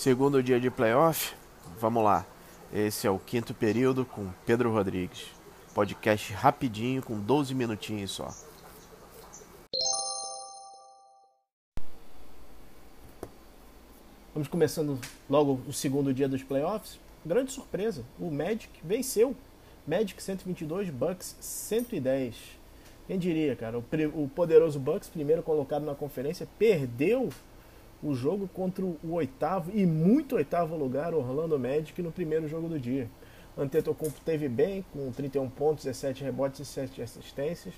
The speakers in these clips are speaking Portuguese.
Segundo dia de playoff, vamos lá. Esse é o quinto período com Pedro Rodrigues. Podcast rapidinho, com 12 minutinhos só. Vamos começando logo o segundo dia dos playoffs. Grande surpresa, o Magic venceu. Magic 122, Bucks 110. Quem diria, cara? O, poderoso Bucks, primeiro colocado na conferência, perdeu o jogo contra o oitavo e muito oitavo lugar, Orlando Magic, no primeiro jogo do dia. Antetokounmpo teve bem, com 31 pontos, 17 rebotes e 7 assistências,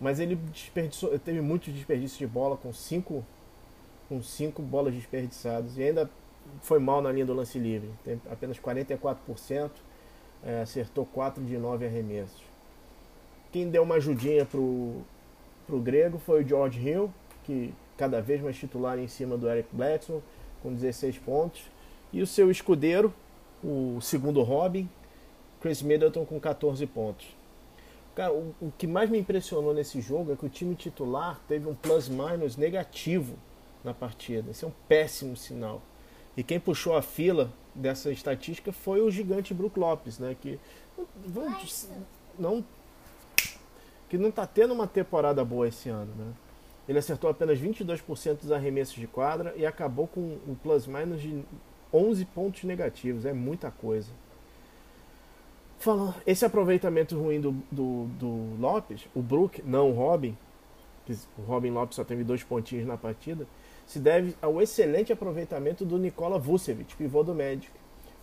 mas ele teve muito desperdício de bola, com 5 com cinco bolas desperdiçadas e ainda foi mal na linha do lance livre, tem apenas 44%, é, acertou 4 de 9 arremessos. Quem deu uma ajudinha pro, pro grego foi o George Hill, que cada vez mais titular em cima do Eric Bledsoe, com 16 pontos. E o seu escudeiro, o segundo Robin, Chris Middleton, com 14 pontos. Cara, o, o que mais me impressionou nesse jogo é que o time titular teve um plus-minus negativo na partida. Esse é um péssimo sinal. E quem puxou a fila dessa estatística foi o gigante Brook Lopes, né? Que não que não está tendo uma temporada boa esse ano, né? Ele acertou apenas 22% dos arremessos de quadra e acabou com um plus-minus de 11 pontos negativos. É muita coisa. Esse aproveitamento ruim do, do, do Lopes, o Brook, não o Robin, o Robin Lopes só teve dois pontinhos na partida, se deve ao excelente aproveitamento do Nikola Vucevic, pivô do Magic.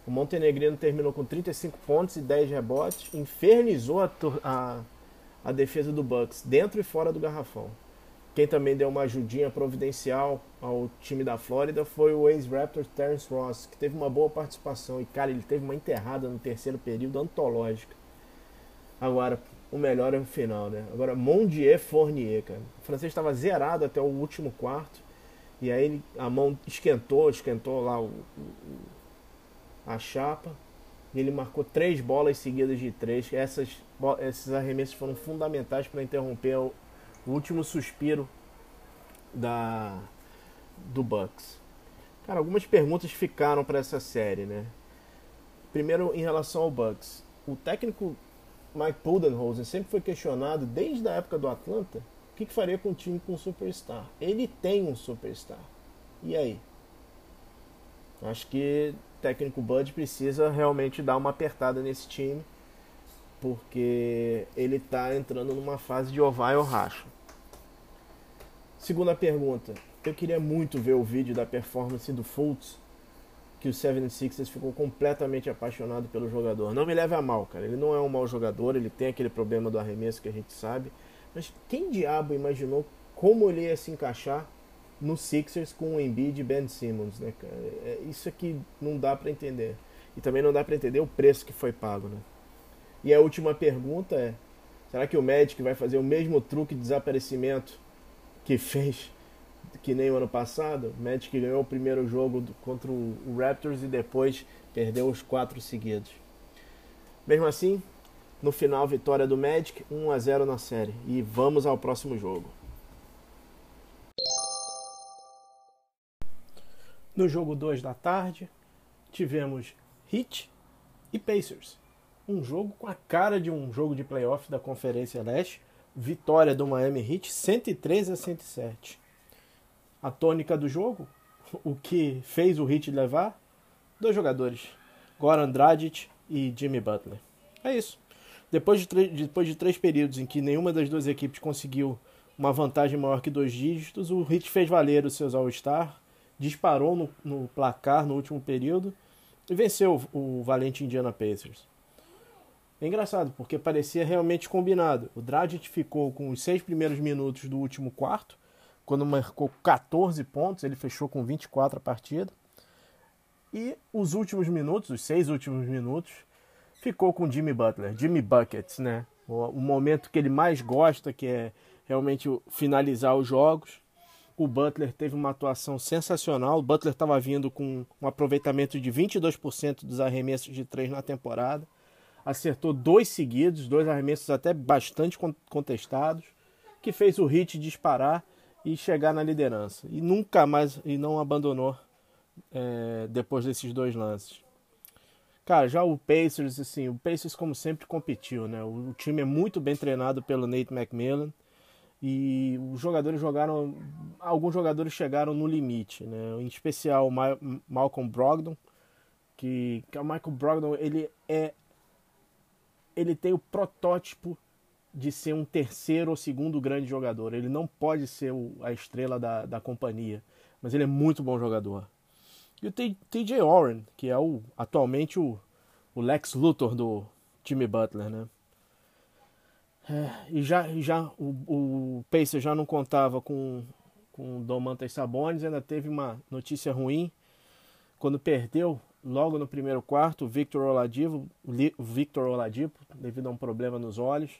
O montenegrino terminou com 35 pontos e 10 rebotes, infernizou a, a, a defesa do Bucks dentro e fora do garrafão. Quem também deu uma ajudinha providencial ao time da Flórida foi o ex-Raptor Terence Ross, que teve uma boa participação. E, cara, ele teve uma enterrada no terceiro período antológica. Agora, o melhor é o final, né? Agora, Mondier Fournier, cara. O francês estava zerado até o último quarto. E aí ele, a mão esquentou, esquentou lá o, o, a chapa. E ele marcou três bolas seguidas de três. Essas, esses arremessos foram fundamentais para interromper o, o, último suspiro da, do Bucks. Cara, algumas perguntas ficaram para essa série, né? Primeiro, em relação ao Bucks. O técnico Mike Budenholzer sempre foi questionado desde a época do Atlanta que, que faria com um time com um superstar? Ele tem um superstar. E aí? Acho que o técnico Bud precisa realmente dar uma apertada nesse time, porque ele está entrando numa fase de ou vai ou racha. Segunda pergunta. Eu queria muito ver o vídeo da performance do Fultz, que o 76ers ficou completamente apaixonado pelo jogador. Não me leve a mal, cara. Ele não é um mau jogador, ele tem aquele problema do arremesso que a gente sabe mas quem diabo imaginou como ele ia se encaixar no Sixers com o Embiid e Ben Simmons, né, cara? É, isso aqui não dá para entender. E também não dá para entender o preço que foi pago, né? E a última pergunta é: será que o Magic vai fazer o mesmo truque de desaparecimento que fez que nem o ano passado? Magic ganhou o primeiro jogo contra o Raptors e depois perdeu os quatro seguidos. Mesmo assim, no final, vitória do Magic, 1 a 0 na série. E vamos ao próximo jogo. No jogo 2 da tarde, tivemos Heat e Pacers. Um jogo com a cara de um jogo de playoff da Conferência Leste. Vitória do Miami Heat 103 a 107. A tônica do jogo, o que fez o Heat levar? Dois jogadores, Goran Dragic e Jimmy Butler. É isso. Depois de, depois de três períodos em que nenhuma das duas equipes conseguiu uma vantagem maior que dois dígitos, o Heat fez valer os seus All-Star, disparou no, no, placar no último período e venceu o, o valente Indiana Pacers. É engraçado, porque parecia realmente combinado. O Dragic ficou com os seis primeiros minutos do último quarto, quando marcou 14 pontos, ele fechou com 24 a partida. E os últimos minutos, os seis últimos minutos, ficou com Jimmy Butler, Jimmy Buckets, né? O, o momento que ele mais gosta, que é realmente finalizar os jogos. O Butler teve uma atuação sensacional. O Butler estava vindo com um aproveitamento de 22% dos arremessos de três na temporada. Acertou dois seguidos, dois arremessos até bastante contestados, que fez o Heat disparar e chegar na liderança. E nunca mais e não abandonou é, depois desses dois lances. Cara, já o Pacers, assim, o Pacers como sempre competiu, né? O, o time é muito bem treinado pelo Nate McMillan e os jogadores jogaram, alguns jogadores chegaram no limite, né? Em especial o Ma Malcolm Brogdon, que, que o Michael Brogdon ele é ele tem o protótipo de ser um terceiro ou segundo grande jogador. Ele não pode ser o, a estrela da, da companhia, mas ele é muito bom jogador. E o TJ Warren, que é o atualmente o, o Lex Luthor do Jimmy Butler, né? É, e já, já o, o já não contava com, com Domantas Sabonis, ainda teve uma notícia ruim quando perdeu logo no primeiro quarto Victor Oladipo, Victor Oladipo devido a um problema nos olhos.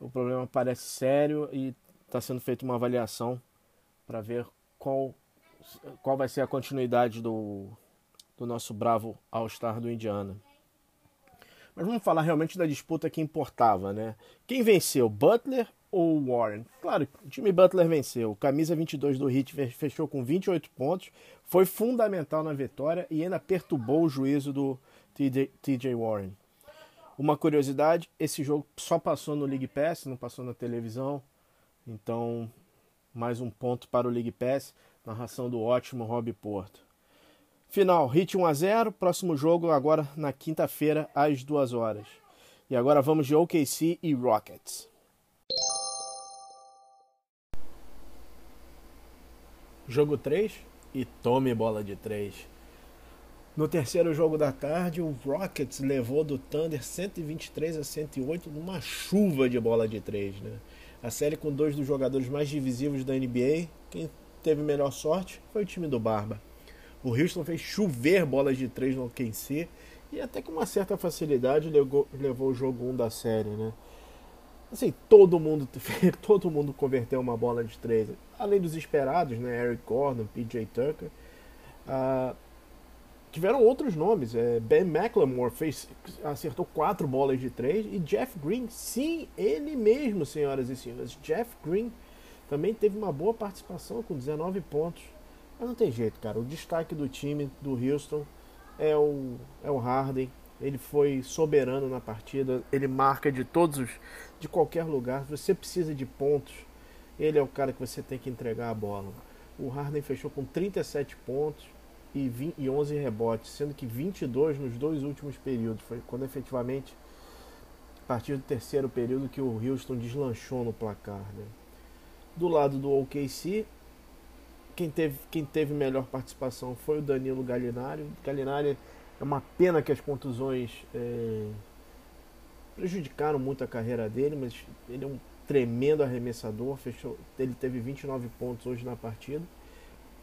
O problema parece sério e está sendo feita uma avaliação para ver qual qual vai ser a continuidade do, do nosso bravo All-Star do Indiana. Mas vamos falar realmente da disputa que importava, né? Quem venceu, Butler ou Warren? Claro, o time Butler venceu. Camisa 22 do Heat fechou com 28 pontos, foi fundamental na vitória e ainda perturbou o juízo do TJ Warren. Uma curiosidade, esse jogo só passou no League Pass, não passou na televisão. Então, mais um ponto para o League Pass. Narração do ótimo Rob Porto. Final, Hit 1 a 0 próximo jogo agora na quinta-feira às 2 horas. E agora vamos de OKC e Rockets. Jogo 3 e tome bola de 3. No terceiro jogo da tarde, o Rockets levou do Thunder 123 a 108 numa chuva de bola de 3, né? A série com dois dos jogadores mais divisivos da NBA, quem teve melhor sorte foi o time do Barba. O Houston fez chover bolas de três no OKC e até com uma certa facilidade levou, levou o jogo 1 um da série, né? Assim, todo mundo, todo mundo converteu uma bola de três. Além dos esperados, né? Eric Gordon, PJ Tucker. Uh, tiveram outros nomes. É, ben McLemore fez, acertou quatro bolas de três. E Jeff Green, sim, ele mesmo, senhoras e senhores. Jeff Green também teve uma boa participação com 19 pontos. Mas não tem jeito, cara. O destaque do time do Houston é o, é o Harden. Ele foi soberano na partida. Ele marca de todos os. De qualquer lugar. Você precisa de pontos. Ele é o cara que você tem que entregar a bola. O Harden fechou com 37 pontos e, 20, e 11 rebotes, sendo que 22 nos dois últimos períodos. Foi quando efetivamente, a partir do terceiro período, que o Houston deslanchou no placar. Né? Do lado do OKC, quem teve, quem teve melhor participação foi o Danilo Gallinari. Gallinari é uma pena que as contusões é, prejudicaram muito a carreira dele, mas ele é um tremendo arremessador. Fechou, ele teve 29 pontos hoje na partida.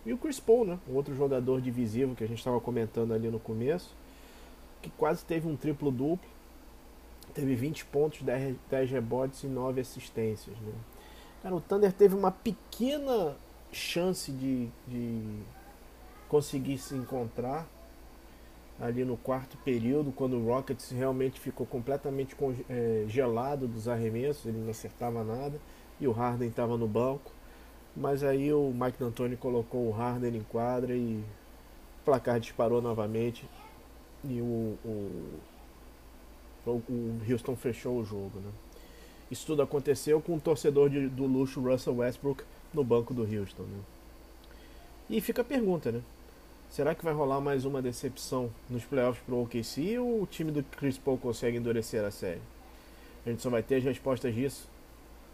E o Chris Paul, né? Um outro jogador divisivo que a gente estava comentando ali no começo, que quase teve um triplo duplo. Teve 20 pontos, 10, 10 rebotes e 9 assistências. Né? Cara, o Thunder teve uma pequena chance de, de conseguir se encontrar ali no quarto período, quando o Rockets realmente ficou completamente é, gelado dos arremessos, ele não acertava nada e o Harden estava no banco. Mas aí o Mike D'Antoni colocou o Harden em quadra e o placar disparou novamente e o, o, o Houston fechou o jogo. Né? Isso tudo aconteceu com o torcedor de, do luxo Russell Westbrook no banco do Houston. Né? E fica a pergunta, né? Será que vai rolar mais uma decepção nos playoffs pro OKC ou o time do Chris Paul consegue endurecer a série? A gente só vai ter as respostas disso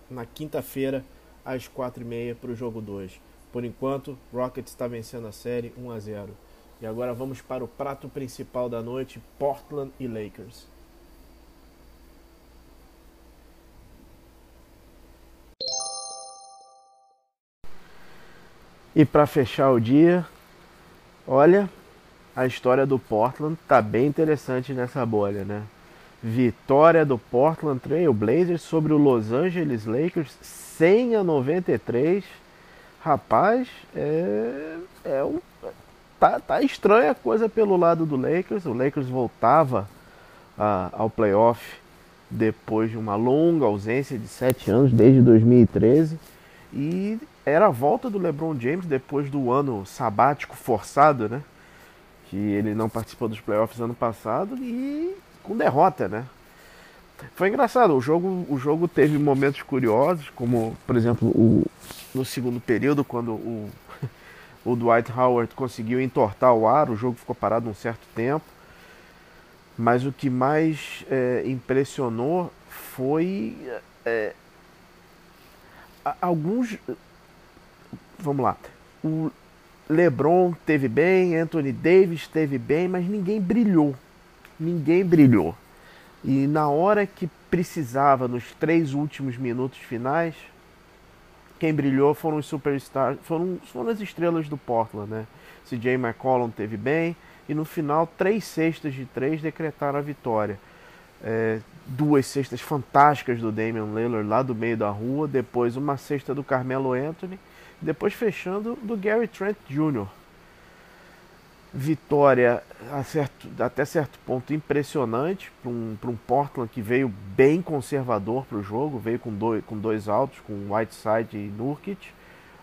na quinta-feira, às 4h30 para o jogo 2. Por enquanto, Rockets está vencendo a série 1 a 0. E agora vamos para o prato principal da noite: Portland e Lakers. E para fechar o dia, olha, a história do Portland tá bem interessante nessa bolha, né? Vitória do Portland Trail Blazers sobre o Los Angeles Lakers 100 a 93. Rapaz, é, é um, tá, tá estranha a coisa pelo lado do Lakers. O Lakers voltava ao playoff depois de uma longa ausência de sete anos, desde 2013. E era a volta do LeBron James depois do ano sabático forçado, né? que ele não participou dos playoffs ano passado e com derrota, né? Foi engraçado, o jogo, o jogo teve momentos curiosos, como, por exemplo, o, no segundo período, quando o, o Dwight Howard conseguiu entortar o ar, o jogo ficou parado um certo tempo. Mas o que mais é, impressionou foi é, alguns. Vamos lá. O LeBron teve bem, Anthony Davis teve bem, mas ninguém brilhou. Ninguém brilhou. E na hora que precisava, nos três últimos minutos finais, quem brilhou foram os superstars, foram, foram as estrelas do Portland, né? CJ McCollum teve bem, e no final, três cestas de três decretaram a vitória. É, duas cestas fantásticas do Damian Lillard lá do meio da rua, depois uma cesta do Carmelo Anthony, depois fechando do Gary Trent Jr vitória certo, até certo ponto impressionante para um, um Portland que veio bem conservador para o jogo, veio com dois, com dois altos, com Whiteside e Nurkic.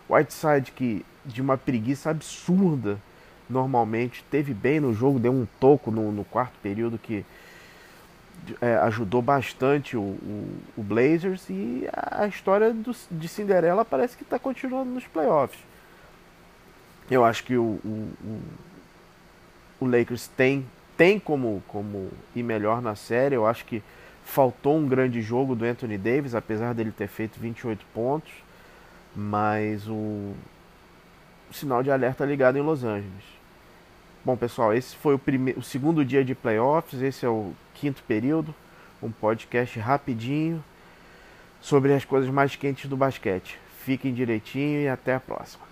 Whiteside que de uma preguiça absurda normalmente teve bem no jogo, deu um toco no, no quarto período que é, ajudou bastante o, o, o, Blazers e a história do, de Cinderela parece que está continuando nos playoffs. Eu acho que o, o Lakers tem, tem como, como ir melhor na série. Eu acho que faltou um grande jogo do Anthony Davis, apesar dele ter feito 28 pontos. Mas o, o sinal de alerta ligado em Los Angeles. Bom, pessoal, esse foi o, primeiro, o segundo dia de playoffs. Esse é o quinto período. Um podcast rapidinho sobre as coisas mais quentes do basquete. Fiquem direitinho e até a próxima.